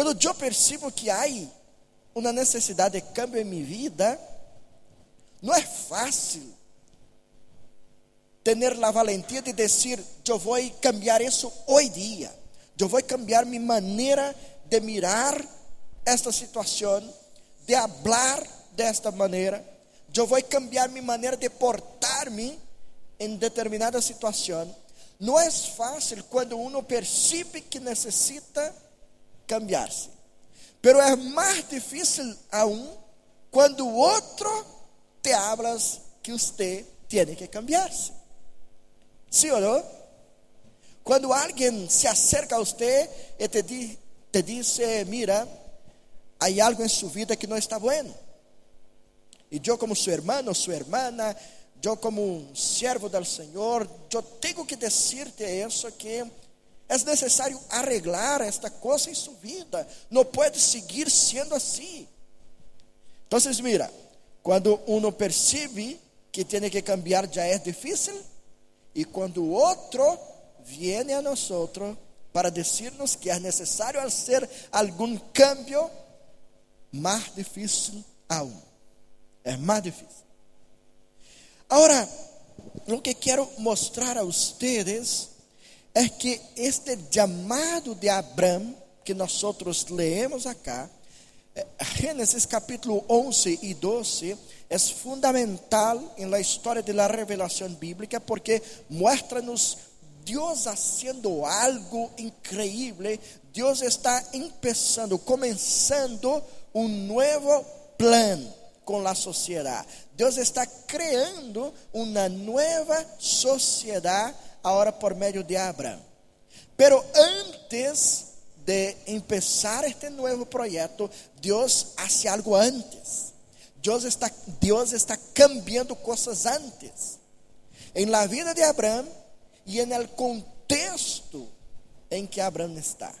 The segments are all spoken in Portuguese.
Quando eu percebo que há uma necessidade de cambio em minha vida, não é fácil ter a valentia de dizer: eu vou cambiar isso hoje dia, eu vou cambiar minha maneira de mirar esta situação, de hablar desta maneira, eu vou cambiar minha maneira de portar-me em determinada situação. Não é fácil quando uno percebe que necessita cambiar-se. Pero é mais difícil aún quando o outro te hablas que você tem que cambiar-se. ¿Sí ou não? Quando alguém se acerca a você e te, di, te diz, mira, há algo em sua vida que não está bueno. E eu como seu irmão, sua irmã, eu como um servo do Senhor, eu tenho que dizer-te isso que é necessário arreglar esta coisa em sua vida. Não pode seguir sendo assim. Então, mira, quando uno percebe que tem que cambiar já é difícil, e quando o outro viene a nós para dizer-nos que é necessário fazer algum cambio, mais difícil aún. É mais difícil. Agora, o que quero mostrar a vocês é que este chamado de Abraão, que nós leemos acá, eh, Gênesis capítulo 11 e 12, é fundamental la história de la revelação bíblica porque mostra-nos Deus haciendo algo increíble. Deus está empezando, começando um novo plano com a sociedade. Deus está criando uma nova sociedade agora por meio de Abraão. Pero antes de empezar este novo projeto, Deus hace algo antes. Deus está, Deus está cambiando coisas antes. Em la vida de Abraão e en el contexto em que Abraão está.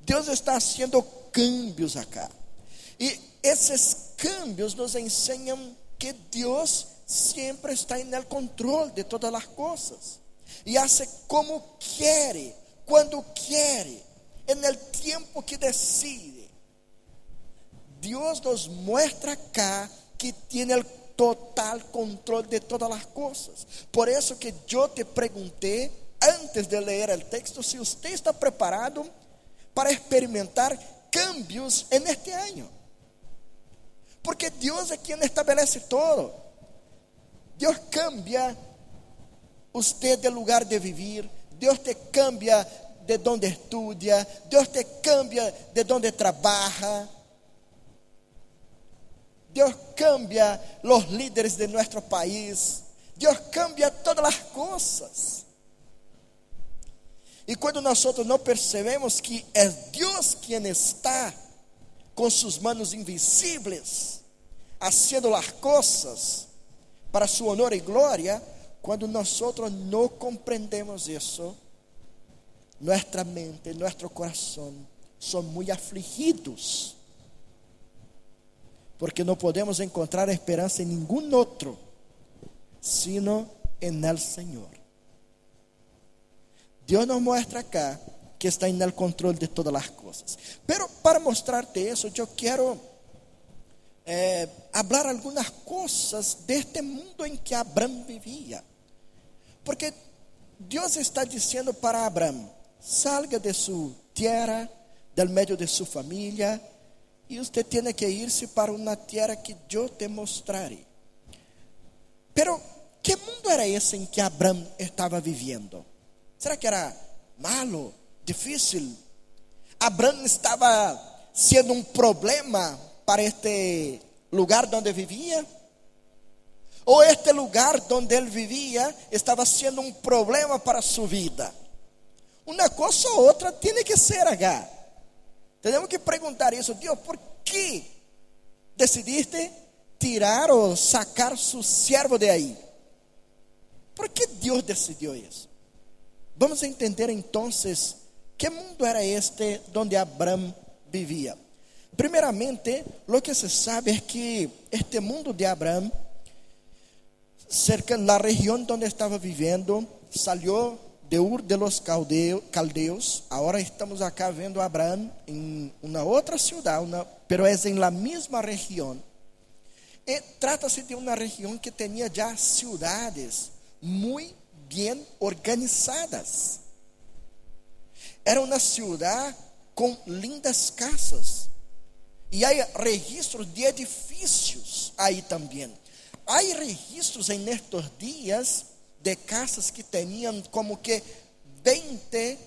Deus está haciendo cambios acá. E esses cambios nos ensinam que Deus sempre está el controle de todas as coisas. E hace como quer, quando quer, en el tiempo que decide. Deus nos muestra acá que tem o total controle de todas as coisas. Por isso que eu te perguntei antes de ler o texto se você está preparado para experimentar cambios en este ano. Porque Deus é quem estabelece todo. Deus cambia você de lugar de vivir, Deus te cambia de onde estudia, Deus te cambia de onde trabalha. Deus cambia os líderes de nosso país. Deus cambia todas as coisas. E quando nós não percebemos que é Deus quem está com suas mãos invisíveis, haciendo as coisas para su honor e glória, quando nós não compreendemos isso, nossa mente, nosso coração são muito afligidos porque não podemos encontrar esperança em nenhum outro, sino en el Senhor. Deus nos mostra acá que está en el controle de todas as coisas. Pero para mostrarte isso, eu quero eh, hablar algumas coisas deste mundo em que Abraão vivia. Porque Deus está dizendo para Abraão: salga de sua terra, del meio de sua família, e você tem que ir-se para uma terra que eu te mostrarei. Pero, que mundo era esse em que Abraão estava vivendo? Será que era malo, difícil? Abraão estava sendo um problema para este lugar onde vivia? Ou este lugar onde ele vivia estava sendo um problema para sua vida? Uma coisa ou outra tem que ser, H. Temos que perguntar isso, Deus, por que decidiste tirar ou sacar seu servo de aí? Por que Deus decidiu isso? Vamos entender então que mundo era este onde Abraão vivia. Primeiramente, o que se sabe é que este mundo de Abraão, cerca da região onde estava vivendo, saiu de Ur de los Caldeos, agora estamos acá vendo Abraão em uma outra cidade, uma, pero é em la mesma região. E trata-se de uma região que tinha já cidades muito bem organizadas. Era uma cidade com lindas casas. E há registros de edifícios aí também. Há registros em estes dias de casas que tinham como que 20,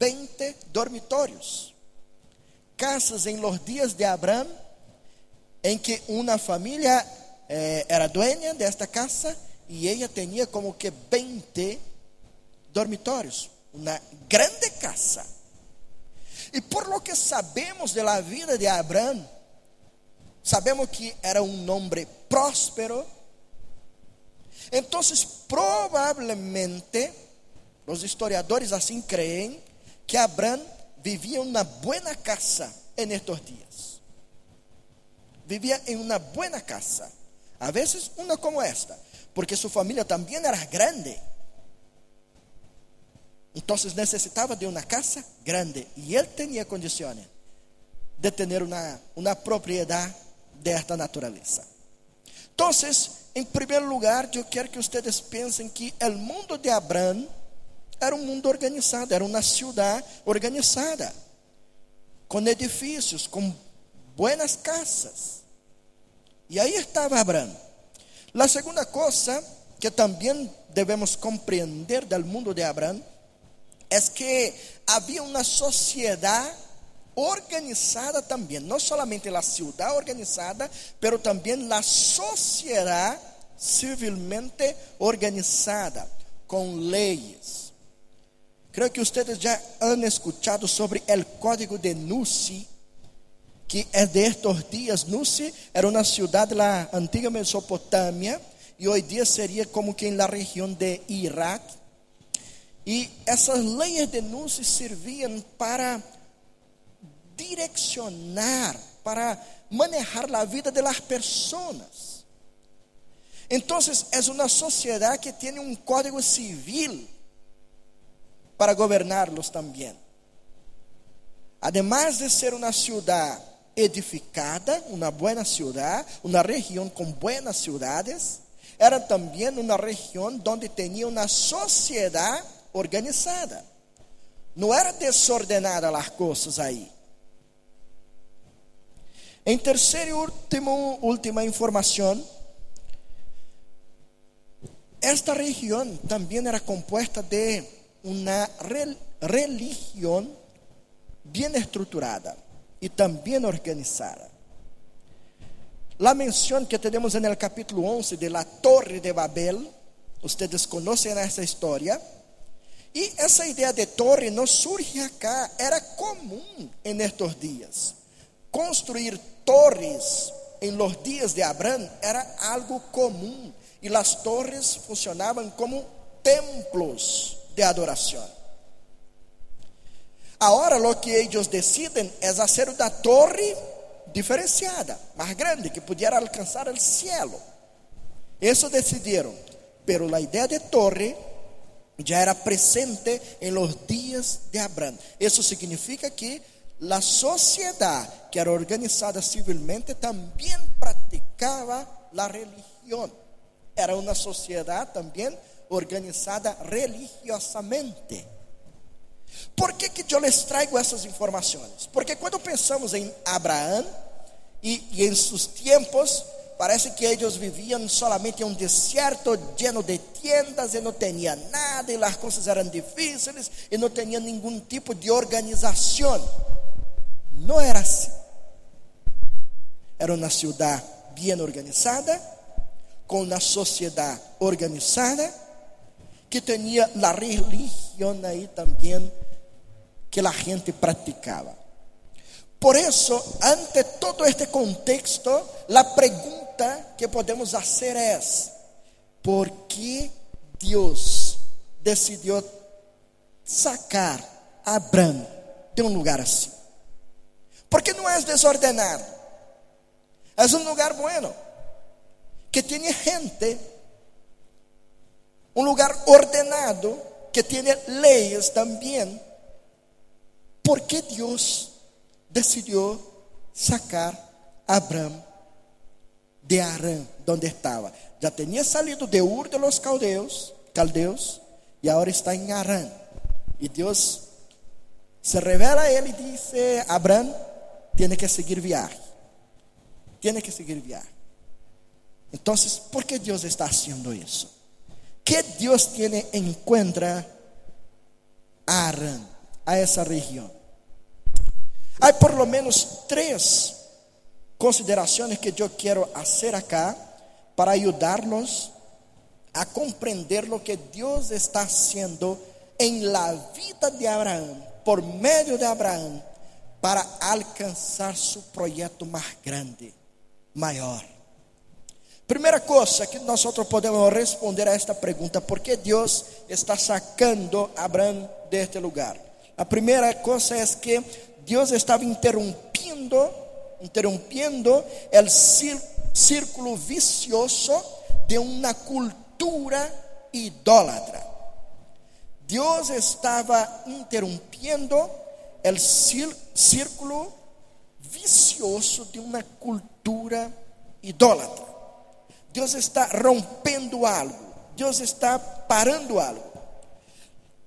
20 dormitórios. Casas em los dias de Abraão, em que uma família eh, era dueña desta casa e ela tinha como que 20 dormitórios. Uma grande casa. E por lo que sabemos de la vida de Abraão, sabemos que era um homem próspero, Entonces, probablemente, los historiadores así creen que Abraham vivía en una buena casa en estos días. Vivía en una buena casa. A veces una como esta, porque su familia también era grande. Entonces necesitaba de una casa grande y él tenía condiciones de tener una, una propiedad de esta naturaleza. Entonces, em primeiro lugar, eu quero que vocês pensem que o mundo de Abraão era um mundo organizado, era uma cidade organizada, com edifícios, com buenas casas. E aí estava Abraão. A segunda coisa que também devemos compreender do mundo de Abraão é que havia uma sociedade organizada também, não somente a cidade organizada, pero também a sociedade civilmente organizada, com leis. Creio que vocês já han escuchado sobre o código de Nusi, que é de estes dias. Nusi era uma cidade da antiga Mesopotâmia e hoje dia seria como que na região de Irak. E essas leis de Nusi serviam para direcionar, para manejar a vida de las personas. Entonces, es una sociedad que tiene un código civil para gobernarlos también. Además de ser una ciudad edificada, una buena ciudad, una región con buenas ciudades, era también una región donde tenía una sociedad organizada. No era desordenada las cosas ahí. Em terceiro e último, última informação, esta região também era composta de uma religião bem estruturada e também organizada. La menção que temos no capítulo 11 de la Torre de Babel, vocês conhecem essa história, e essa ideia de torre não surge acá, era comum em estes dias. Construir torres em los dias de Abraão era algo comum e as torres funcionavam como templos de adoração. Agora, lo que eles decidem é fazer uma torre diferenciada, mais grande, que pudiera alcançar o cielo. Isso decidiram, pero a ideia de torre já era presente em los dias de Abraão. Isso significa que la sociedad que era organizada civilmente también practicaba la religión. Era una sociedad también organizada religiosamente. Por que, que eu les traigo essas informações? Porque quando pensamos em Abraão e em seus tempos, parece que eles viviam solamente em um deserto lleno de tiendas e não tinha nada, e as coisas eram difíceis e não tinha nenhum tipo de organização. Não era assim. Era uma cidade bem organizada, com uma sociedade organizada, que tinha a religião aí também que a gente praticava. Por isso, ante todo este contexto, a pergunta que podemos fazer é: por que Deus decidiu sacar a Abraão de um lugar assim? Porque não és desordenado. És um lugar bueno. Que tem gente. Um lugar ordenado. que tiene leyes también, ¿por qué Dios decidió sacar a Abraham de Arán, donde estaba? Ya tenía salido de Ur de los caldeos, caldeos y ahora está en Arán. Y Dios se revela a él y dice, Abraham, tiene que seguir viaje. Tiene que seguir viaje. Entonces, ¿por qué Dios está haciendo eso? ¿Qué Dios tiene en cuenta a Arán, a esa región? Hay por lo menos tres consideraciones que yo quiero hacer acá para ayudarnos a comprender lo que Dios está haciendo en la vida de Abraham, por medio de Abraham, para alcançar seu projeto mais grande, maior. Primeira coisa que nós podemos responder a esta pergunta: por que Deus está sacando Abraão deste lugar? A primeira coisa é que Deus estava interrompendo, interrompendo o círculo vicioso de uma cultura idólatra. Deus estava interrompendo o círculo vicioso de uma cultura idólatra. Deus está rompendo algo, Deus está parando algo.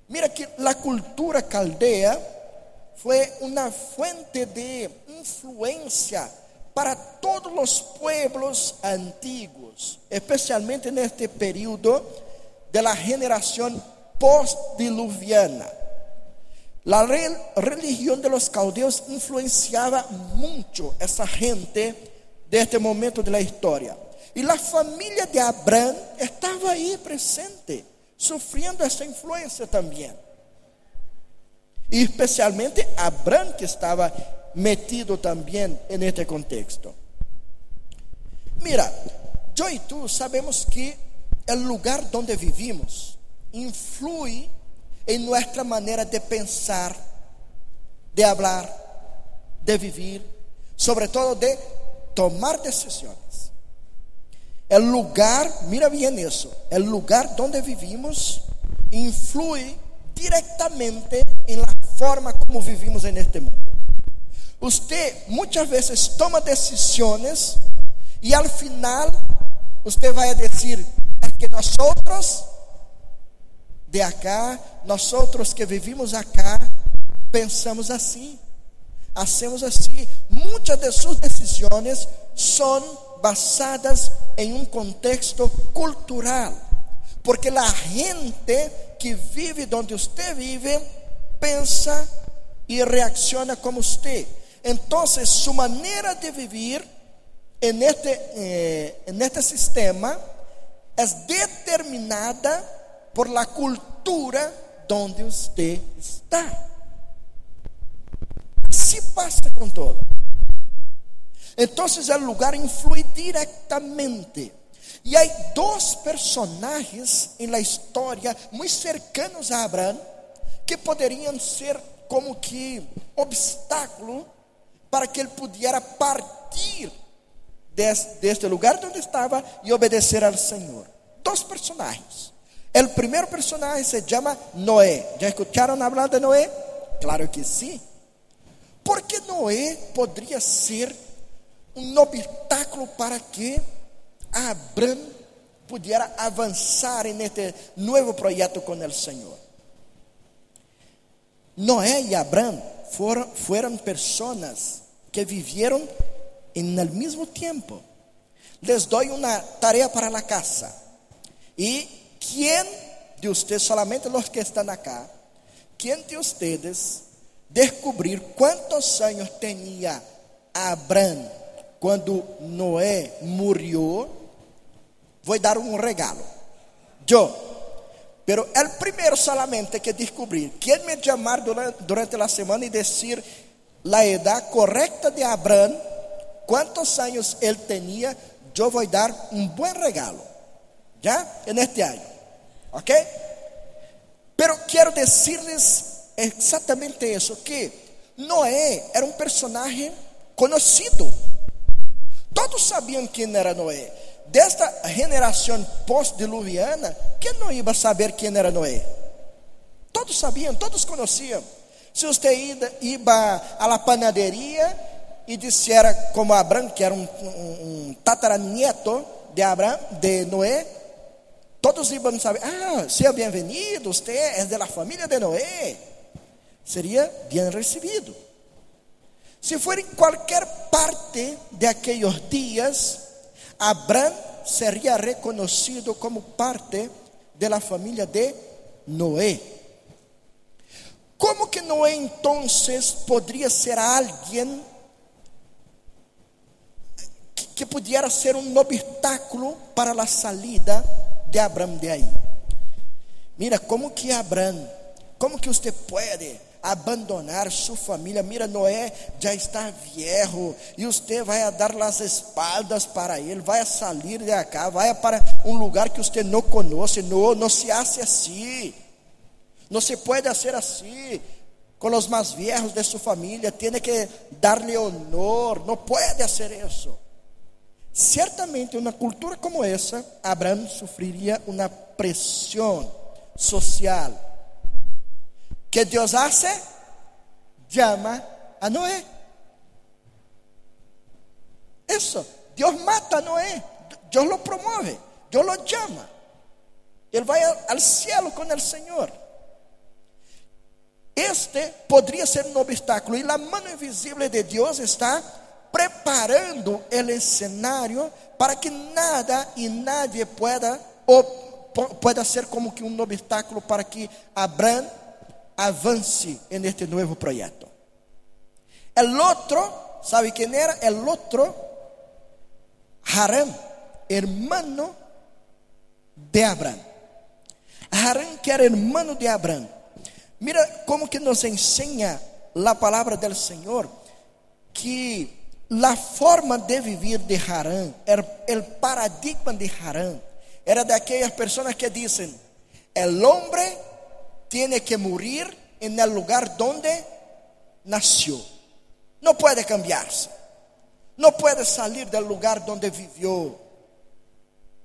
Mira que a cultura caldea foi uma fuente de influência para todos os pueblos antiguos, especialmente neste período de la generación post-diluviana. La religión de los caldeos influenciaba mucho esa gente de este momento de la historia. Y la familia de Abraham estaba ahí presente, sufriendo esa influencia también. Y especialmente Abraham que estaba metido también en este contexto. Mira, yo y tú sabemos que el lugar donde vivimos influye en nuestra manera de pensar, de hablar, de vivir, sobre todo de tomar decisiones. El lugar, mira bien eso, el lugar donde vivimos influye directamente en la forma como vivimos en este mundo. Usted muchas veces toma decisiones y al final usted va a decir, es que nosotros de acá, nosotros que vivimos acá, pensamos assim, hacemos assim. Muitas de suas decisões são basadas em um contexto cultural, porque a gente que vive onde você vive pensa e reacciona como você. Então, sua maneira de viver en este, eh, este sistema é determinada por la cultura donde usted está. Así pasa con todo. Entonces el lugar influye directamente. Y hay dos personajes en la historia muy cercanos a Abraham que poderiam ser como que obstáculo para que ele pudiera partir deste lugar onde estava e obedecer ao Senhor. Dos personagens. El primer personaje se llama Noé. ¿Ya escucharon hablar de Noé? Claro que sí. Porque Noé podría ser un obstáculo para que Abraham pudiera avanzar en este nuevo proyecto con el Señor. Noé y Abraham fueron, fueron personas que vivieron en el mismo tiempo. Les doy una tarea para la casa. Y ¿quién de ustedes, solamente los que están acá, quién de ustedes descubrir cuántos años tenía Abraham cuando Noé? Voy a dar un regalo. Yo. Pero el primero solamente que descubrir, ¿quién me llamar durante, durante la semana y decir la edad correcta de Abraham, cuántos años él tenía, yo voy a dar un buen regalo. ¿Ya? En este año. ¿Ok? Pero quero dizer-lhes exatamente isso: que Noé era um personagem conhecido. Todos sabiam quem era Noé. Desta geração pós-diluviana, quem não ia saber quem era Noé? Todos sabiam, todos conheciam. Se você ia à la panaderia e dissera como Abraão, que era um tataranieto de Abraão, de Noé, todos iam saber, ah, seja bem-vindo, você é da família de Noé. Seria bem recebido. Se for em qualquer parte de aqueles dias, Abraão seria reconhecido como parte da família de Noé. Como que Noé então poderia ser alguém que pudiera ser um obstáculo para a salida de Abraão de aí? Mira, como que Abraão, como que você pode abandonar sua família? Mira, Noé já está viejo e você vai dar as espaldas para ele, vai sair de cá, vai para um lugar que você não conhece. Não, não se hace assim. Não se pode ser assim com os mais viejos de sua família. Tem que dar-lhe honor. Não pode ser isso. Certamente, uma cultura como essa, Abraão sofreria uma pressão social. Que Deus hace? Llama a Noé. Isso. Deus mata a Noé. Deus lo promove. Deus lo llama. Ele vai ao cielo com o Senhor. Este poderia ser um obstáculo. E a mão invisível de Deus está preparando o cenário para que nada e nadie pueda, ou, pueda ser como que um obstáculo para que Abraão avance en este novo projeto. El outro, ¿sabe quem era? El outro, Harán, hermano de Abraão. Harán que era hermano de Abraão. Mira como que nos enseña la palabra del Señor que la forma de vivir de Harán, el paradigma de Harán, era de aquellas personas que dicen, el hombre tiene que morir en el lugar donde nació. No puede cambiarse. No puede salir del lugar donde vivió.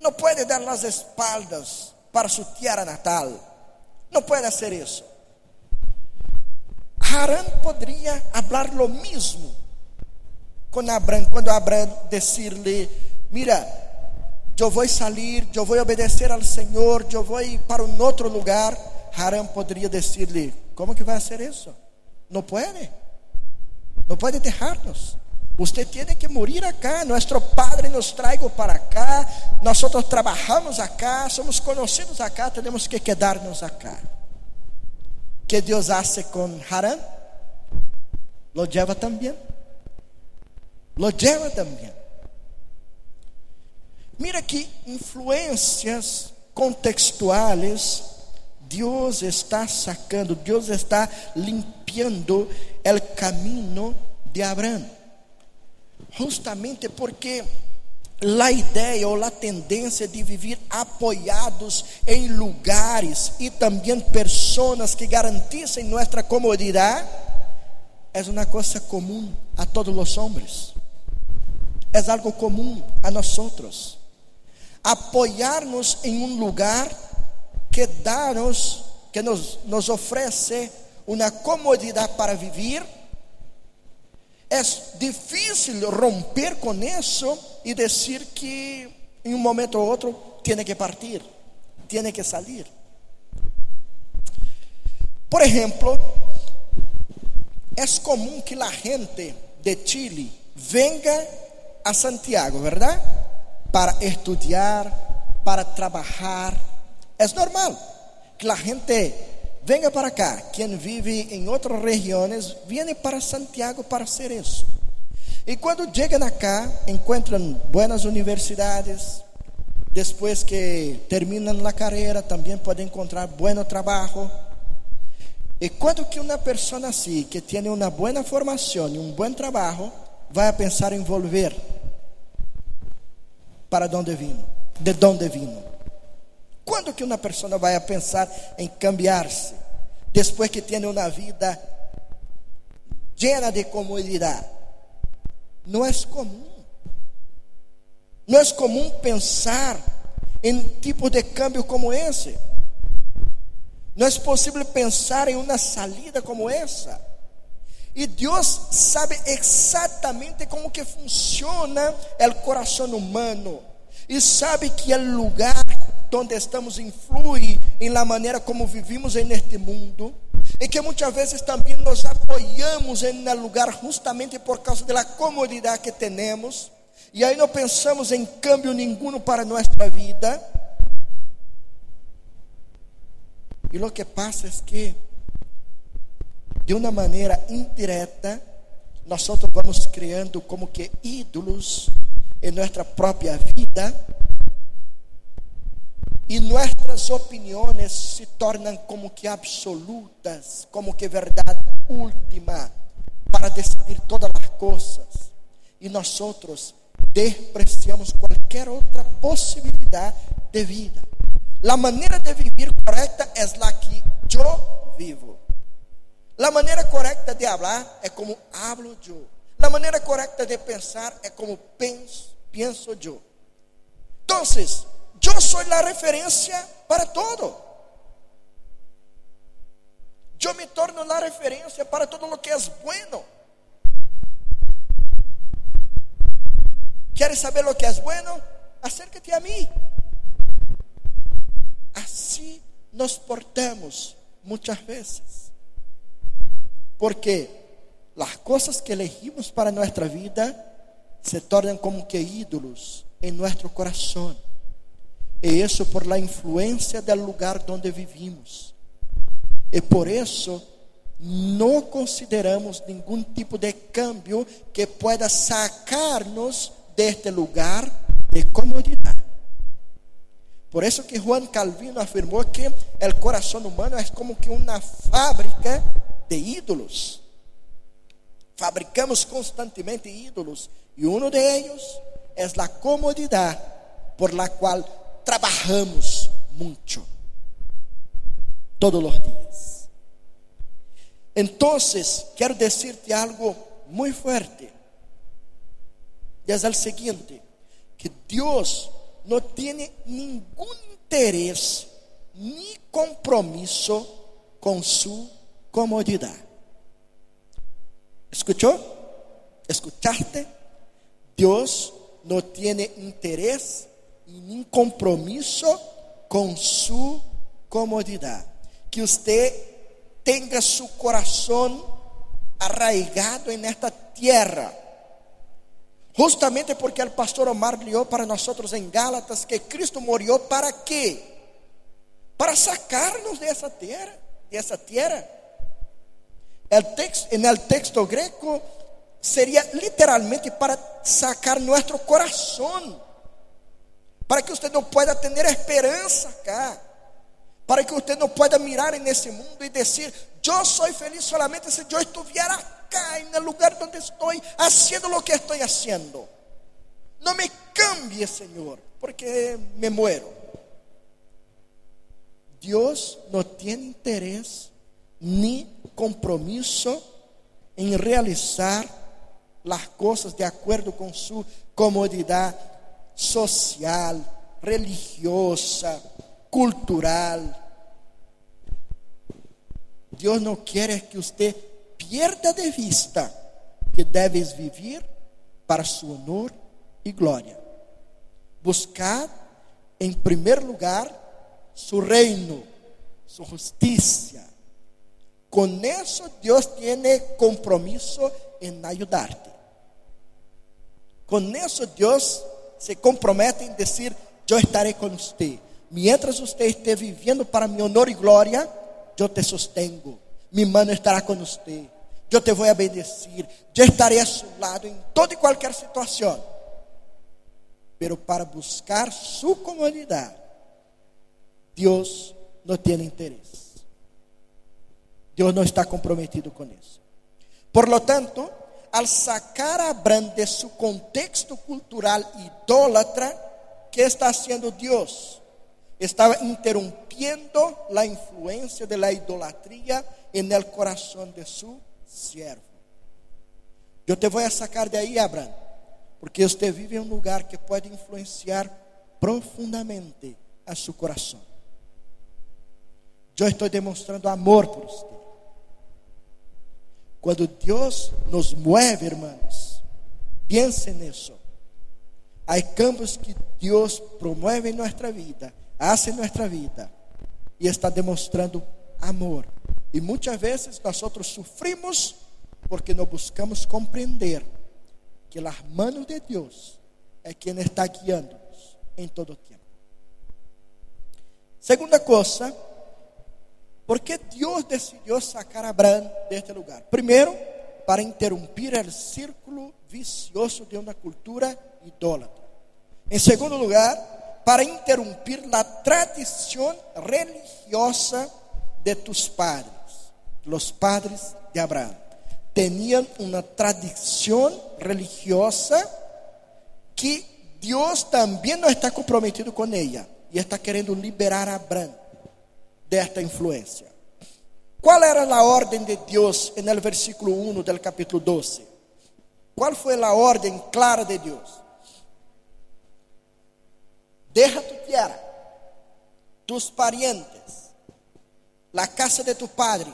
No puede dar las espaldas para su tierra natal. No puede hacer eso. Harán podría hablar lo mismo con Abraham, cuando Abraham decirle, mira, a salir, yo voy a obedecer al Señor, yo voy para un otro lugar. Harán poderia dizer-lhe: Como que vai ser isso? Não pode, não pode deixar-nos. Você tem que morir acá. Nosso Padre nos traigo para acá. Nós trabalhamos acá. Somos conhecidos acá. Temos que quedar-nos acá. Que Deus hace com Harán? Lo lleva também. Lo lleva também. Mira que influências contextuais Deus está sacando, Deus está limpiando o caminho de Abraão. Justamente porque a ideia ou a tendência de viver apoiados em lugares e também pessoas que garantissem nossa comodidade é uma coisa comum a todos os homens. É algo comum a nós outros. Apoiar-nos em um lugar que dá-nos, que nos, nos oferece uma comodidade para viver, é difícil romper com isso e dizer que em um momento ou outro tem que partir, tem que sair. Por exemplo, é comum que a gente de Chile venga a Santiago, ¿verdad? Para estudar, para trabalhar é normal que a gente venha para cá. Quem vive em outras regiões, vem para Santiago para ser isso. E quando chegam acá, encontram boas universidades. Depois que terminam a carreira, também podem encontrar bom trabalho. E quando que uma pessoa assim, que tem uma boa formação e um bom trabalho, vai a pensar em volver para onde vino, de onde vino. Quando que uma pessoa vai a pensar em cambiar-se? Depois que tem uma vida llena de comodidade. Não é comum. Não é comum pensar em tipo de câmbio como esse. Não é possível pensar em uma salida como essa. E Deus sabe exatamente como que funciona o coração humano. E sabe que o lugar onde estamos influi em la maneira como vivimos en este mundo. E que muitas vezes também nos apoiamos em um lugar justamente por causa da comodidade que temos. E aí não pensamos em cambio nenhum para nossa vida. E o que passa é que, de uma maneira indireta, nós vamos criando como que ídolos em nossa própria vida e nossas opiniões se tornam como que absolutas, como que verdade última para decidir todas as coisas. E nós despreciamos qualquer outra possibilidade de vida. La maneira de vivir correcta é la que eu vivo. La maneira correcta de hablar é como hablo eu. La maneira correcta de pensar é como penso, eu. Então, eu sou a referência para todo. Eu me torno a referência para todo lo que é bueno. ¿Quieres saber lo que es bueno? Acércate a mí. Así nos portamos muchas veces. Porque las cosas que elegimos para nuestra vida se tornan como que ídolos en nuestro corazón. Y eso por la influencia del lugar donde vivimos. Y por eso no consideramos ningún tipo de cambio que pueda sacarnos deste lugar de comodidade. Por isso que Juan Calvino afirmou que o coração humano é como que uma fábrica de ídolos. Fabricamos constantemente ídolos e um deles é a comodidade por la qual trabalhamos muito todos os dias. Então, quero dizer-te algo muito forte. Y es el siguiente, que Dios no tiene ningún interés ni compromiso con su comodidad. ¿Escuchó? ¿Escuchaste? Dios no tiene interés ni compromiso con su comodidad. Que usted tenga su corazón arraigado en esta tierra Justamente porque o pastor Omar leu para nós em Gálatas que Cristo morreu para quê? Para sacarnos dessa terra, dessa terra. El texto, en el texto greco seria literalmente para sacar nosso coração, para que você não pueda ter esperança acá, para que você não pueda mirar nesse mundo e dizer: Eu sou feliz solamente se eu estiver acá, en el lugar donde estoy, haciendo lo que estoy haciendo. No me cambie, Señor, porque me muero. Dios no tiene interés ni compromiso en realizar las cosas de acuerdo con su comodidad social, religiosa, cultural. Dios no quiere que usted pierda de vista que deves viver para su honor e glória. Buscar em primeiro lugar su reino, su justicia. Con eso Dios tiene compromiso en ayudarte. Con eso Dios se compromete en decir, yo estaré con usted. Mientras usted esté viviendo para mi honor y gloria, yo te sostengo mi mano estará com você. Eu te vou a bendecir. Eu estarei a seu lado em toda e qualquer situação. Pero para buscar sua comodidade, Deus não tem interesse. Deus não está comprometido com isso. Por lo tanto, al sacar a Abraham de seu contexto cultural idólatra, que está haciendo Deus? Estava interrompiendo a influência de la idolatria en el corazón de su siervo. Eu te vou sacar de aí, Abraão, porque você vive em um lugar que pode influenciar profundamente a seu coração. eu estou demonstrando amor por você. Quando Deus nos mueve, irmãos, pense nisso. Há campos que Deus promove em nossa vida, hace em nossa vida, e está demonstrando amor. E muitas vezes nós sofrimos porque não buscamos compreender que as mãos de Deus é quem está guiando-nos em todo o tempo. Segunda coisa, por que Deus decidiu sacar a Abraão deste lugar? Primeiro, para interromper o círculo vicioso de uma cultura idólatra. Em segundo lugar, para interromper a tradição religiosa de tus padres, los padres de Abraão. Tinham uma tradição religiosa que Deus também não está comprometido com ela e está querendo liberar a Abraão desta influência. Qual era a ordem de Deus no versículo 1 do capítulo 12? Qual foi a ordem clara de Deus? Deja tu tierra, tus parientes, la casa de tu padre,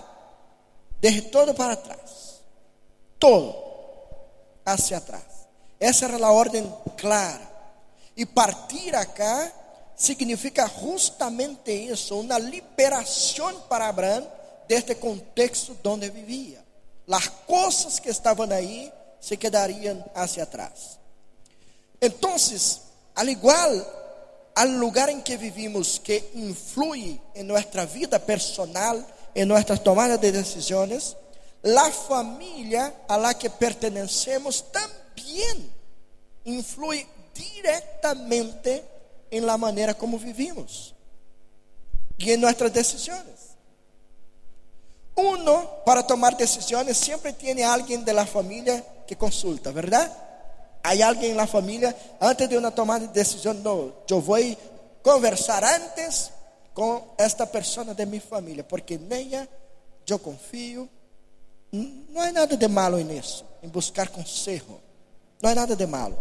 deje todo para trás, todo hacia atrás. Essa era a ordem clara. E partir acá significa justamente isso, uma liberação para Abraão deste contexto onde vivia. As coisas que estavam aí se quedariam hacia atrás. Então, al igual al lugar em que vivimos que influi em nossa vida personal, em nossas tomadas de decisões, a família a la que pertenecemos também influi diretamente em la maneira como vivimos e em nossas decisões. Uno, para tomar decisões, sempre tem alguém da família que consulta, ¿verdad? Há alguém na família, antes de uma tomada de decisão, não, eu vou conversar antes com esta pessoa de minha família, porque nela eu confio. Não há nada de malo nisso, em buscar conselho. Não há nada de malo.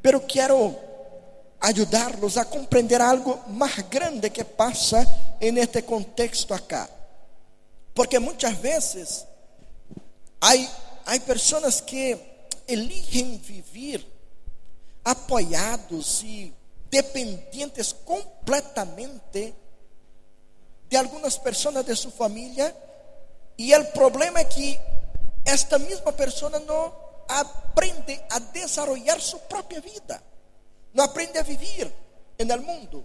Pero quero ajudá-los a compreender algo mais grande que passa en este contexto acá. Porque muitas vezes há, há pessoas que eligem viver apoiados e dependentes completamente de algumas pessoas de sua família e o problema é que esta mesma pessoa não aprende a desenvolver sua própria vida, não aprende a viver no mundo.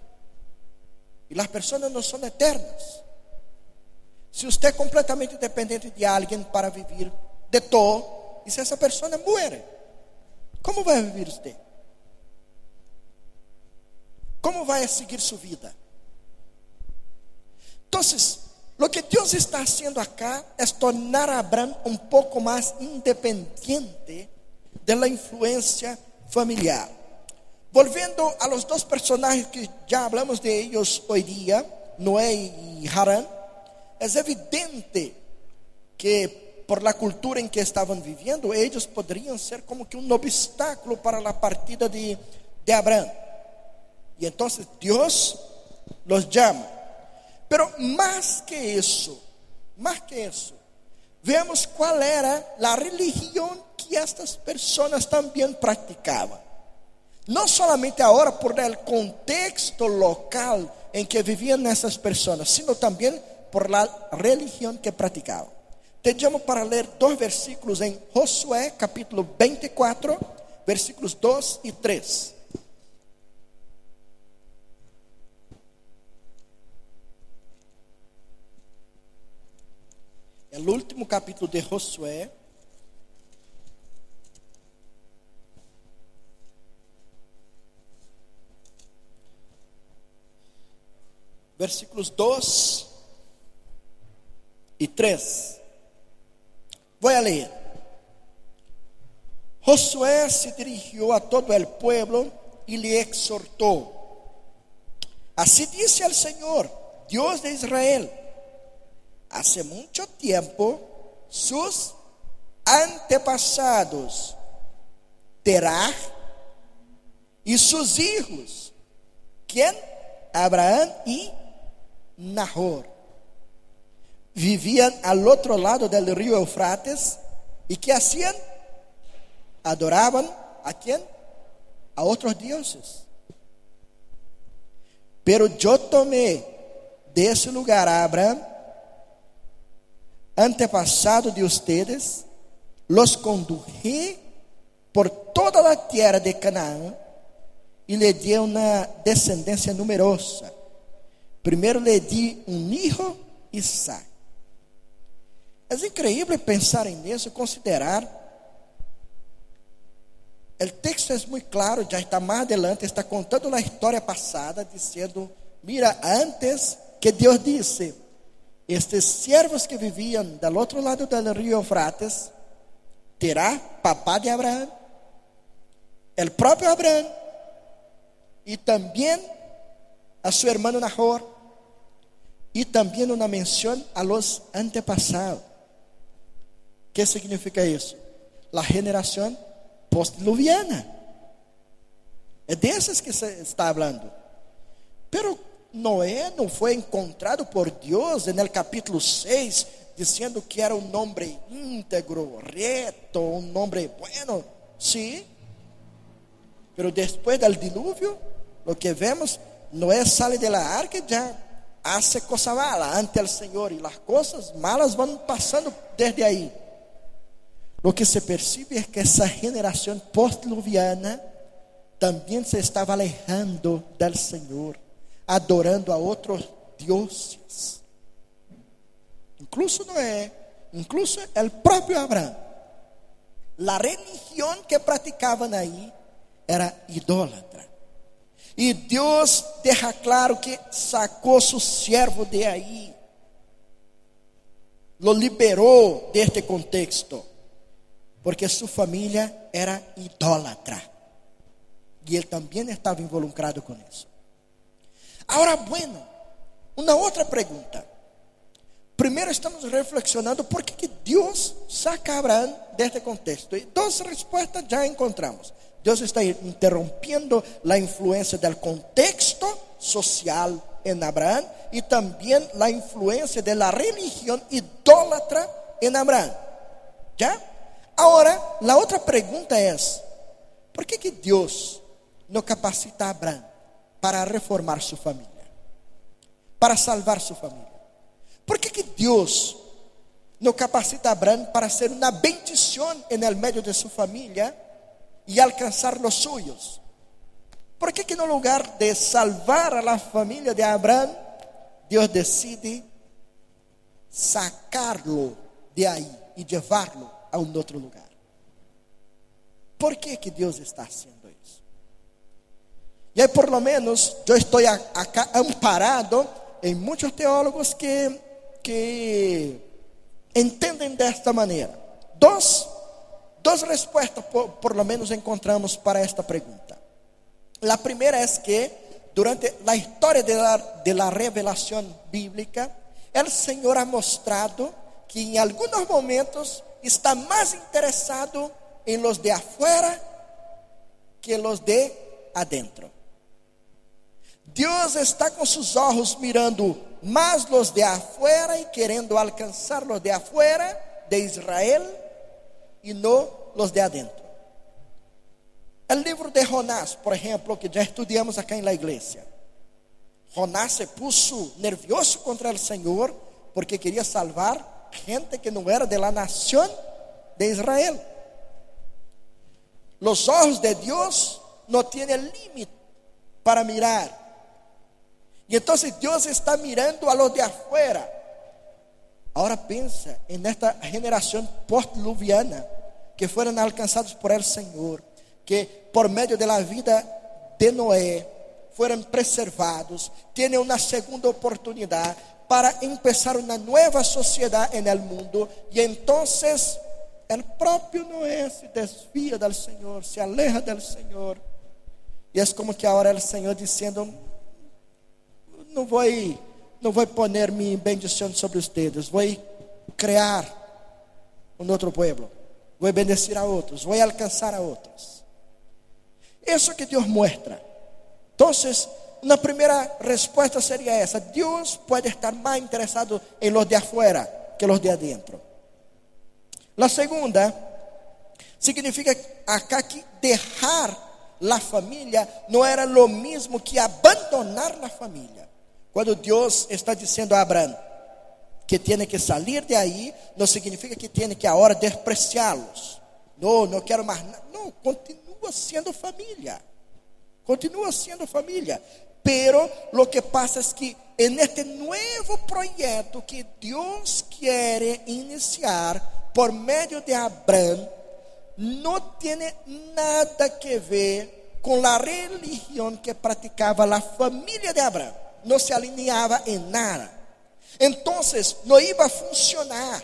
E as pessoas não são eternas. Se você é completamente dependente de alguém para viver de todo, e se essa pessoa muere, como vai viver você? Como vai seguir sua vida? Então, o que Deus está fazendo acá é tornar a Abraão um pouco mais independente da influência familiar. Volvendo a los dois personagens que já hablamos de ellos hoje dia, Noé e Harán, é evidente que por la cultura em que estavam vivendo, eles poderiam ser como que um obstáculo para a partida de, de Abraão. E então Deus los chama. Pero mais que isso, mais que isso, vemos qual era a religião que estas pessoas também praticavam. Não somente agora por el contexto local em que viviam essas pessoas, sino também por la religião que praticavam. Tejamos para ler dois versículos em Josué, capítulo 24, versículos 2 e 3. É o último capítulo de Josué. Versículos 2 e 3. Voy a leer. Josué se dirigió a todo el pueblo y le exhortó. Así dice el Señor, Dios de Israel. Hace mucho tiempo sus antepasados, Terah y sus hijos, ¿quién? Abraham y Nahor. Vivían al otro lado del río Eufrates y ¿qué hacían? Adoraban a quién? A otros dioses. Pero yo tomé de ese lugar a Abraham, antepasado de ustedes, los conduje por toda la tierra de Canaán y le di una descendencia numerosa. Primero le di un hijo, Isaac. É incrível pensar nisso, considerar. O texto é muito claro, já está mais adelante, está contando a história passada, dizendo: Mira, antes que Deus disse, estes servos que viviam do outro lado do rio Eufrates, terá papá de Abraão, o próprio Abraão, e também a seu irmão Nahor, e também uma menção a los antepassados. que significa isso? A geração post-diluviana. É dessas que se está falando. Pero Noé não foi encontrado por Deus no capítulo 6, dizendo que era um nome íntegro, reto, um nome bueno. Sí. Pero depois do dilúvio, o que vemos, Noé sale de la arca e já hace cosa mala ante o Senhor e as coisas malas vão passando desde aí. Lo que se percibe es que esa generación postluviana también se estaba alejando del Señor, adorando a otros dioses. Incluso Noé, incluso el propio Abraham. La religión que practicaban ahí era idólatra. E Deus deixa claro que sacou seu servo de aí, lo liberou deste contexto porque sua família era idólatra. E ele também estava involucrado com isso. Agora, bueno, uma outra pergunta. Primeiro estamos reflexionando por que, que Deus saca a Abraão deste contexto. E duas respostas já encontramos. Deus está interrompendo a influência do contexto social em Abraão e também a influência da religião idólatra em Abraão. ¿Ya? Agora, a outra pergunta é: por que, que Deus não capacita a Abraão para reformar sua família? Para salvar sua família? Por que, que Deus não capacita a Abraão para ser uma bendição no meio de sua família e alcançar os suyos? Por que, que no lugar de salvar a la família de Abraão, Deus decide sacarlo de aí e levá-lo a um outro lugar. Por que, que Deus está fazendo isso? E aí, por lo menos, eu estou acá amparado em muitos teólogos que, que entendem desta maneira. Dos, respostas, por, por lo menos, encontramos para esta pergunta. A primeira é que, durante a história de la, de la bíblica, o Senhor ha mostrado que em alguns momentos está mais interessado em los de afuera que los de adentro. Deus está com seus olhos mirando mais los de afuera e querendo alcançar los de afuera de Israel e não los de adentro. O livro de Jonás, por exemplo, que já estudamos aqui na igreja. Jonás se puso nervioso contra o Senhor porque queria salvar gente que não era de la nación de Israel. Los ojos de Dios no tienen límite para mirar. Y entonces Dios está mirando a los de afuera. Ahora piensa en esta generación postluviana que fueron alcanzados por el Señor, que por medio de la vida de Noé fueron preservados, tienen una segunda oportunidad, para empezar uma nova sociedade no mundo e então o próprio Noé se desvia do Senhor, se aleja do Senhor. E é como que agora o Senhor dizendo: Não vou, não vou poner minha bendição sobre vocês, vou criar um outro povo, vou bendecir a outros, vou alcançar a outros. Isso que Deus mostra. Então, una primera respuesta sería esa. Dios puede estar más interesado en los de afuera que los de adentro. La segunda significa acá que dejar la familia no era lo mismo que abandonar la familia. Cuando Dios está diciendo a Abraham que tiene que salir de ahí, no significa que tiene que ahora despreciarlos. No, no quiero más nada. No, continúa siendo familia. Continúa siendo familia. Pero lo que pasa es que en este nuevo proyecto que Dios quiere iniciar por medio de Abraham, no tiene nada que ver con la religión que practicaba la familia de Abraham. No se alineaba en nada. Entonces, no iba a funcionar.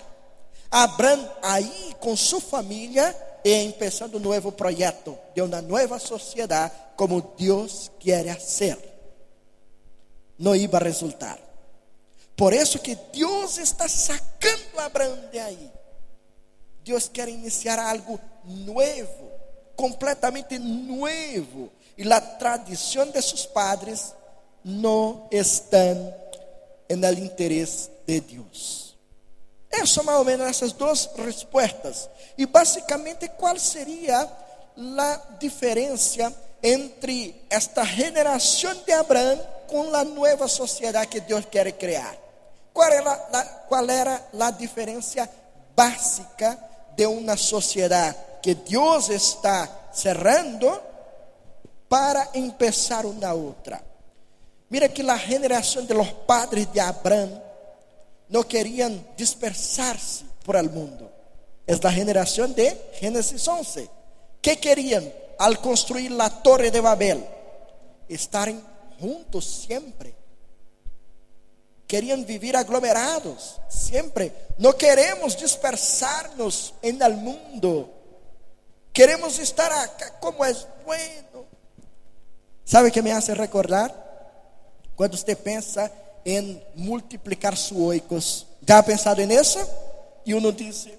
Abraham ahí con su familia e empezando un nuevo proyecto de una nueva sociedad como Dios quiere hacer. No iba a resultar. Por eso que Dios está sacando a Abraham de ahí. Dios quiere iniciar algo nuevo, completamente nuevo. Y la tradición de sus padres no están en el interés de Dios. Eso más o menos esas dos respuestas. Y básicamente, ¿cuál sería la diferencia entre esta generación de Abraham con la nueva sociedad que Dios quiere crear? ¿Cuál era la, cuál era la diferencia básica de una sociedad que Dios está cerrando para empezar una otra. Mira que la generación de los padres de Abraham no querían dispersarse por el mundo. Es la generación de Génesis 11. ¿Qué querían al construir la torre de Babel? Estar juntos siempre querían vivir aglomerados, siempre. No queremos dispersarnos en el mundo. Queremos estar acá como es bueno. ¿Sabe qué me hace recordar? Cuando usted piensa en multiplicar. ¿Ya ha pensado en eso? Y uno dice,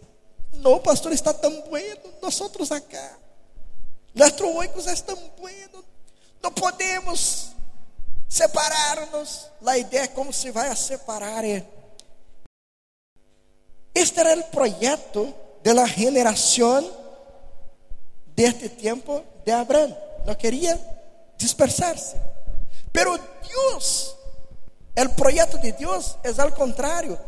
no, pastor, está tan bueno, nosotros acá. Nuestro oicos tan bueno. No podemos separarnos. A ideia é como se vai a separar. Este era o projeto de la generación de este tiempo de Abraham. No quería dispersarse. Pero Dios, el proyecto de Dios es al contrario.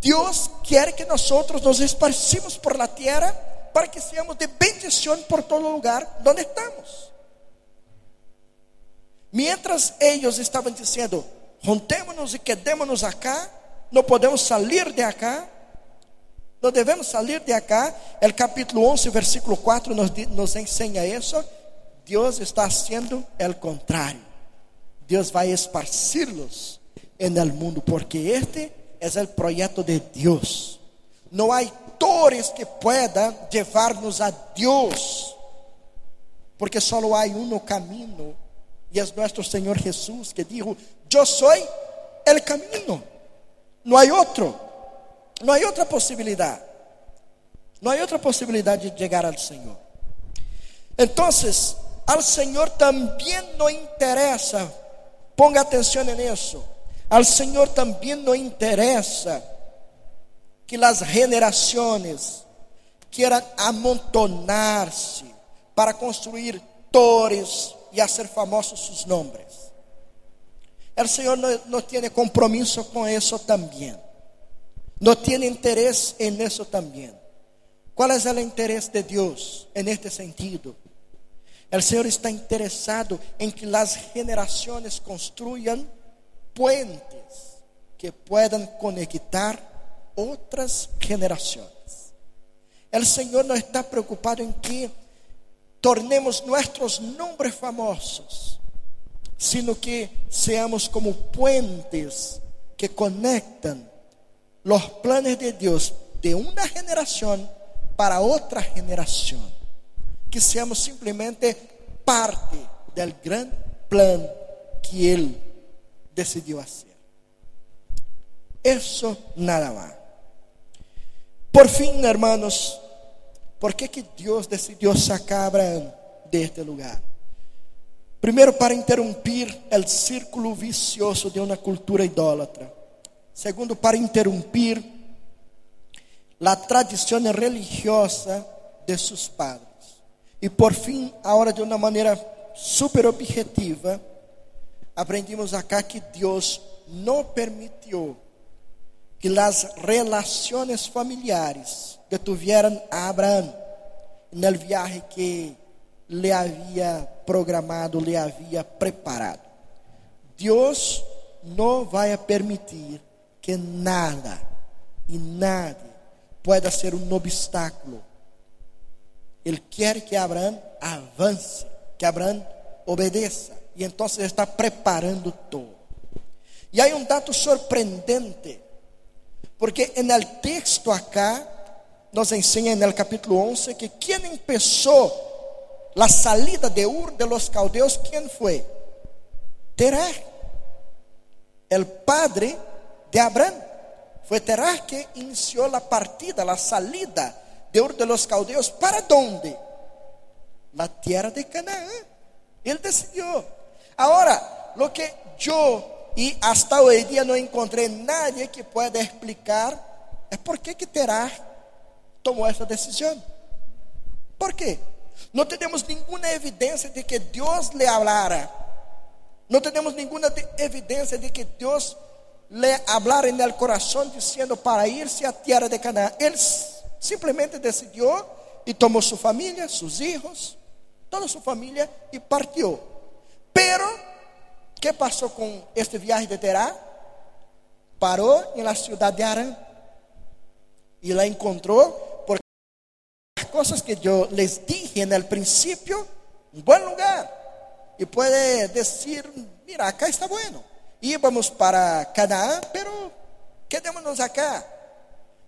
Dios quiere que nosotros nos esparcimos por la tierra para que seamos de bendición por todo lugar donde estamos. Mientras ellos estaban diciendo, juntémonos y quedémonos acá, no podemos salir de acá, no debemos salir de acá. El capítulo 11, versículo 4 nos, nos enseña eso. Dios está haciendo el contrario. Dios va a esparcirlos en el mundo, porque este es el proyecto de Dios. No hay torres que puedan llevarnos a Dios, porque solo hay uno camino y es nuestro Señor Jesús que dijo, yo soy el camino, no hay otro, no hay otra posibilidad, no hay otra posibilidad de llegar al Señor. Entonces, al Señor también no interesa, ponga atención en eso, al Señor también no interesa que las generaciones quieran amontonarse para construir torres, y hacer famosos sus nombres. El Señor no, no, tiene compromiso con eso también. No tiene interés en eso también. ¿Cuál es el interés de Dios en este sentido? El Señor está interesado en que las generaciones construyan puentes que puedan conectar otras generaciones. El Señor no está preocupado en que tornemos nuestros nombres famosos, sino que seamos como puentes que conectan los planes de Dios de una generación para otra generación. Que seamos simplemente parte del gran plan que Él decidió hacer. Eso nada más. Por fin, hermanos, ¿Por que, que Deus decidiu sacar Abraão deste lugar? Primeiro, para interromper o círculo vicioso de uma cultura idólatra. Segundo, para interromper a tradição religiosa de seus padres. E por fim, agora de uma maneira super objetiva, aprendimos acá que Deus não permitiu que as relações familiares que tuvieran a Abraão no viaje que le havia programado, le havia preparado. Deus não vai permitir que nada e nadie pueda ser um obstáculo. Ele quer que Abraão avance, que Abraão obedeça, e então está preparando todo. E há um dado surpreendente porque no texto acá nos ensina no capítulo 11 que quem começou a salida de Ur de los caldeos, quem foi? Terá, o padre de Abraão. Foi Terá que iniciou a partida, a salida de Ur de los caldeos. ¿Para onde? Na terra de Canaã. Ele decidiu. Agora, lo que eu e hasta hoje dia não encontrei nadie que pueda explicar é por que que Terá tomou essa decisão. ¿Por quê? Não temos nenhuma evidência de que Deus lhe hablara. Não temos nenhuma evidência de que Deus lhe hablara en el coração dizendo para irse a tierra de Canaã. Ele simplesmente decidiu e tomou sua família, seus filhos, toda sua família e partiu. Pero que passou com este viagem de Terá? Parou na cidade de Arã e lá encontrou, por as coisas que eu les dije no princípio, um bom lugar. E pode dizer, mira, acá está bueno. Íbamos para Canaã, pero quedémonos acá.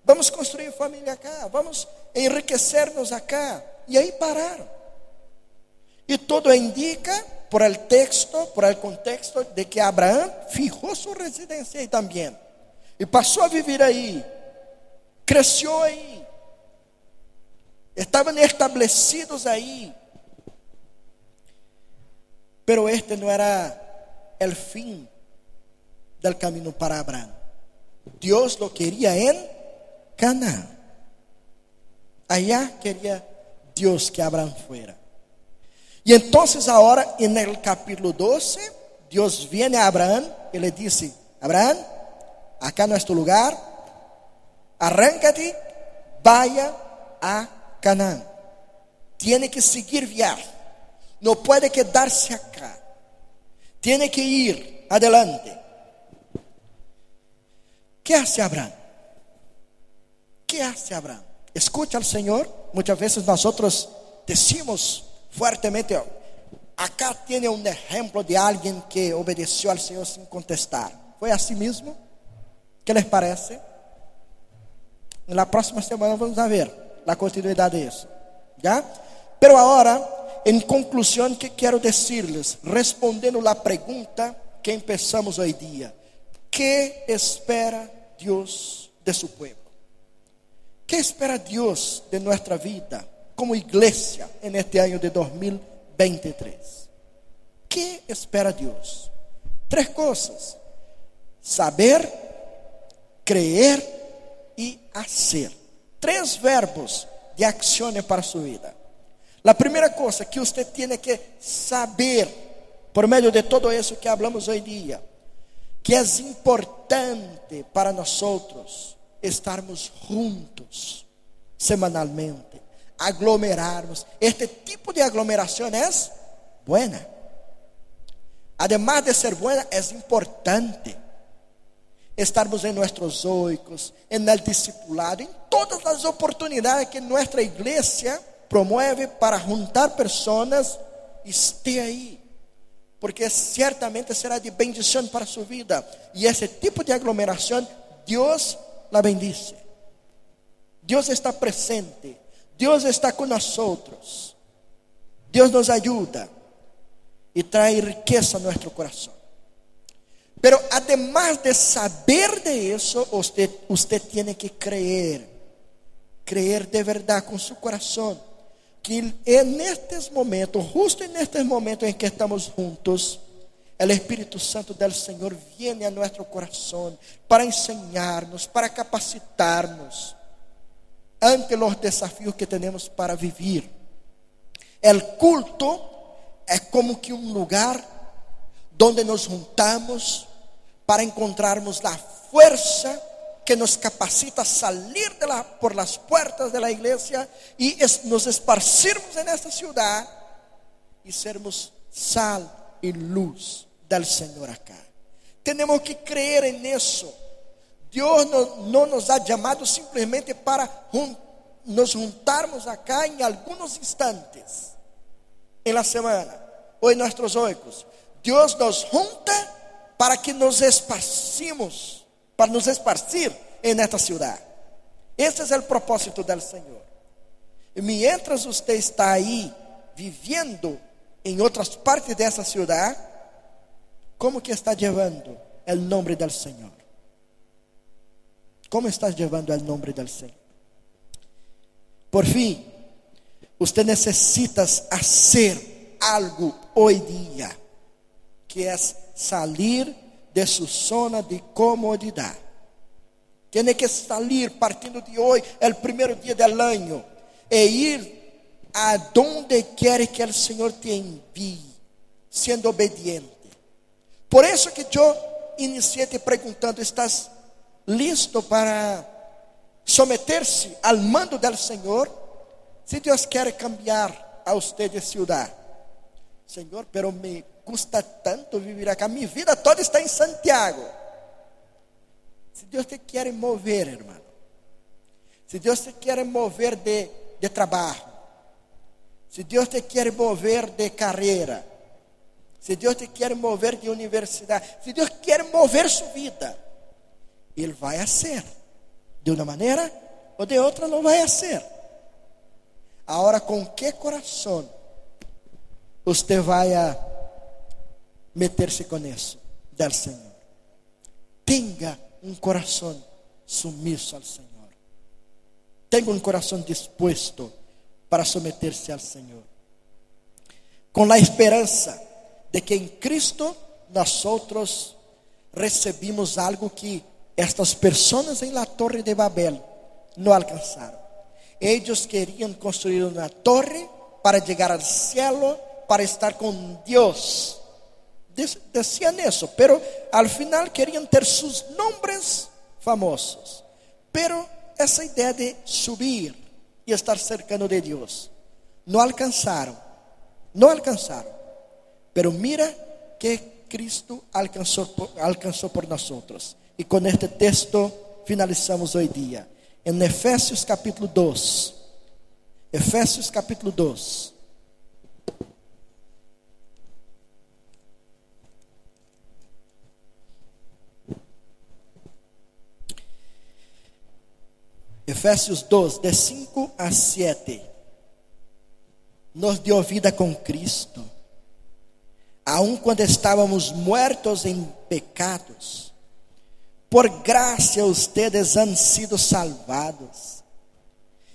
Vamos construir família acá, vamos enriquecer-nos acá. E aí pararam. E tudo indica por el texto, por el contexto de que Abraão fijou sua residência aí também. E passou a viver aí. Cresceu aí. Estavam estabelecidos aí. Pero este não era el fim del caminho para Abraão. Deus lo queria em Canaã. Allá queria Deus que Abraão fuera. E então, agora, no capítulo 12, Deus vem a Abraão e le disse: Abraão, acá no é tu lugar, arranca-te, vaya a Canaã. Tiene que seguir viagem, não pode quedar-se acá, tiene que ir adelante. que hace Abraão? Que hace Abraão? Escucha al Senhor. Muitas vezes nós decimos fuertemente. Acá tiene un ejemplo de alguien que obedeció al Señor sin contestar. ¿Fue así mismo? ¿Qué les parece? En la próxima semana vamos a ver la continuidad de eso. ¿Ya? Pero ahora, en conclusión, ¿qué quiero decirles? Respondiendo la pregunta que empezamos hoy día. ¿Qué espera Dios de su pueblo? ¿Qué espera Dios de nuestra vida? como igreja neste ano de 2023. Que espera Deus? Três coisas: saber, crer e hacer. Três verbos de ação para sua vida. A primeira coisa que você tem que saber, por meio de todo isso que hablamos hoje dia, que é importante para nós estarmos juntos semanalmente aglomerarmos. Este tipo de aglomeração é buena. Además de ser buena, é importante estarmos em nossos oicos, en el discipulado, em todas as oportunidades que nossa igreja promove para juntar pessoas, esteja aí, porque certamente será de bendição para sua vida. E esse tipo de aglomeração, Deus la bendice. Deus está presente. Deus está com nós outros. Deus nos ajuda e traz riqueza a nosso coração. Pero además de saber de isso, usted, usted tiene que creer, creer de verdade com seu coração, que en estes momentos, justo en estes momentos en que estamos juntos, el Espíritu Santo del Señor viene a nuestro corazón para enseñarnos, para capacitarnos ante los desafíos que tenemos para vivir. El culto es como que un lugar donde nos juntamos para encontrarmos la fuerza que nos capacita a salir de la, por las puertas de la iglesia y es, nos esparcirmos en esta ciudad y sermos sal y luz del Señor acá. Tenemos que creer en eso. Dios no, no nos ha llamado simplesmente para jun, nos juntarmos acá en algunos instantes en la semana o en nuestros oicos. Dios nos junta para que nos esparcimos para nos esparcir en esta ciudad. Ese es el propósito del Señor. Y mientras usted está ahí viviendo en otras partes de esa ciudad, ¿cómo que está llevando el nombre del Señor? ¿Cómo estás llevando el nombre del Señor? Por fin, usted necesita hacer algo hoy día, que es salir de su zona de comodidad. Tiene que salir partiendo de hoy, el primer día del año, e ir a donde quiere que el Señor te envíe, siendo obediente. Por eso que yo inicié te preguntando, ¿estás listo para someterse al mando del Señor? Si Dios quiere cambiar a usted de ciudad, Señor, pero me custa tanto vivir acá. Mi vida toda está en Santiago. Si Dios te quiere mover, hermano. Si Dios te quiere mover de, de trabajo. Si Dios te quiere mover de carrera. Si Dios te quiere mover de universidad. Si Dios quiere mover su vida. Él va a hacer. De una manera o de otra lo va a hacer. Ahora, ¿con qué corazón usted vaya meter-se com isso del Senhor. Tenha um coração sumiso ao Senhor. Tenha um coração disposto para someter-se ao Senhor. Com a esperança de que em Cristo nós outros recebimos algo que estas pessoas em la Torre de Babel não alcançaram. Eles queriam construir uma torre para chegar ao céu, para estar com Deus decían eso, pero al final querían ter sus nombres famosos. Pero esa idea de subir y estar cercano de Dios, no alcanzaron, no alcanzaron. Pero mira que Cristo alcanzó, alcanzó por nosotros. Y con este texto finalizamos hoy día. En Efesios capítulo 2. Efesios capítulo 2. Efésios 2, de 5 a 7. Nos dio vida com Cristo, aun quando estávamos muertos em pecados. Por graça, ustedes han sido salvados.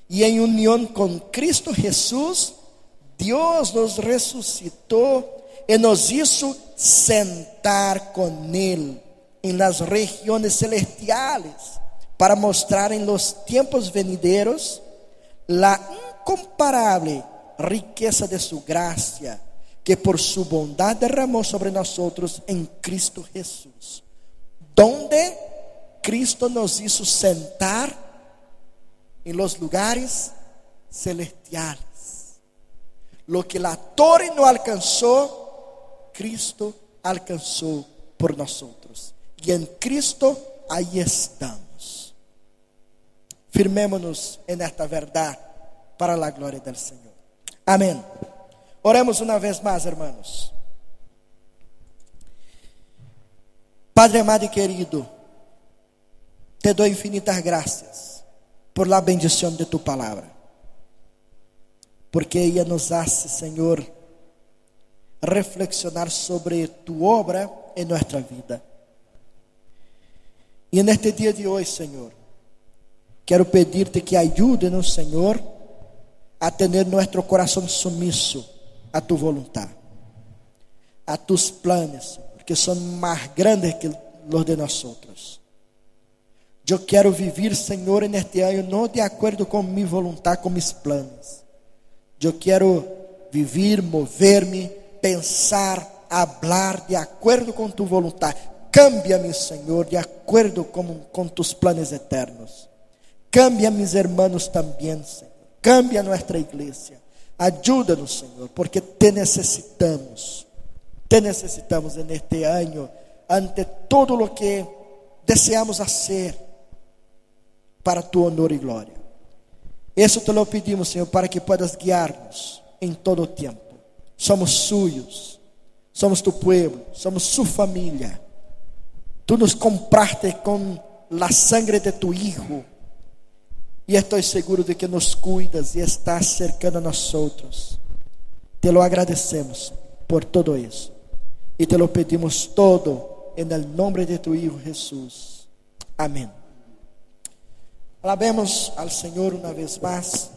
E em união com Cristo Jesus, Deus nos ressuscitou e nos hizo sentar com Ele em las regiones celestiales para mostrar en los tiempos venideros la incomparable riqueza de su gracia que por su bondad derramó sobre nosotros en Cristo Jesús, donde Cristo nos hizo sentar en los lugares celestiales. Lo que la torre no alcanzó, Cristo alcanzó por nosotros. Y en Cristo ahí estamos. Firmémonos en esta verdad para la gloria del Señor. Amén. Oremos una vez más, hermanos. Padre amado y querido, te doy infinitas gracias por la bendición de tu palabra, porque ella nos hace, Señor, reflexionar sobre tu obra en nuestra vida. Y en este día de hoy, Señor, Quero pedir-te que ajude-nos, Senhor, a tener nuestro corazón sumiso a tu voluntad, a tus planes, que son más grandes que los de nosotros. Eu quero viver, Senhor, neste ano, não de acordo com minha vontade, com meus planos. Eu quero viver, mover-me, pensar, hablar de acordo com tu vontade. Cambia-me, Senhor, de acordo com, com tus planos eternos. Cambia mis hermanos também, Senhor. Cambia nossa igreja. Ajuda-nos, Senhor, porque te necessitamos. Te necessitamos neste ano, ante todo o que deseamos fazer para tu honor e glória. Isso te lo pedimos, Senhor, para que puedas guiar-nos em todo tempo. Somos suyos, somos tu pueblo, somos su família. Tu nos compraste com la sangre de tu Hijo. E estou seguro de que nos cuidas e estás cercando a nós outros. Te lo agradecemos por todo isso. E te lo pedimos todo em nome de tu Hijo Jesús. Amém. Alabemos al Señor una vez más.